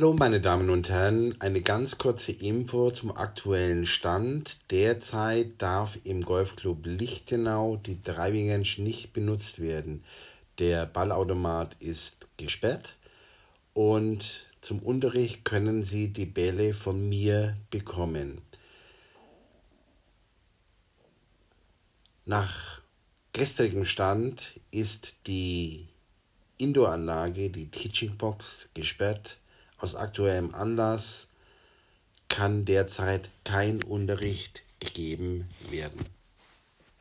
Hallo meine Damen und Herren, eine ganz kurze Info zum aktuellen Stand. Derzeit darf im Golfclub Lichtenau die Driving Range nicht benutzt werden. Der Ballautomat ist gesperrt und zum Unterricht können Sie die Bälle von mir bekommen. Nach gestrigem Stand ist die Indooranlage, die Teaching Box, gesperrt. Aus aktuellem Anlass kann derzeit kein Unterricht gegeben werden.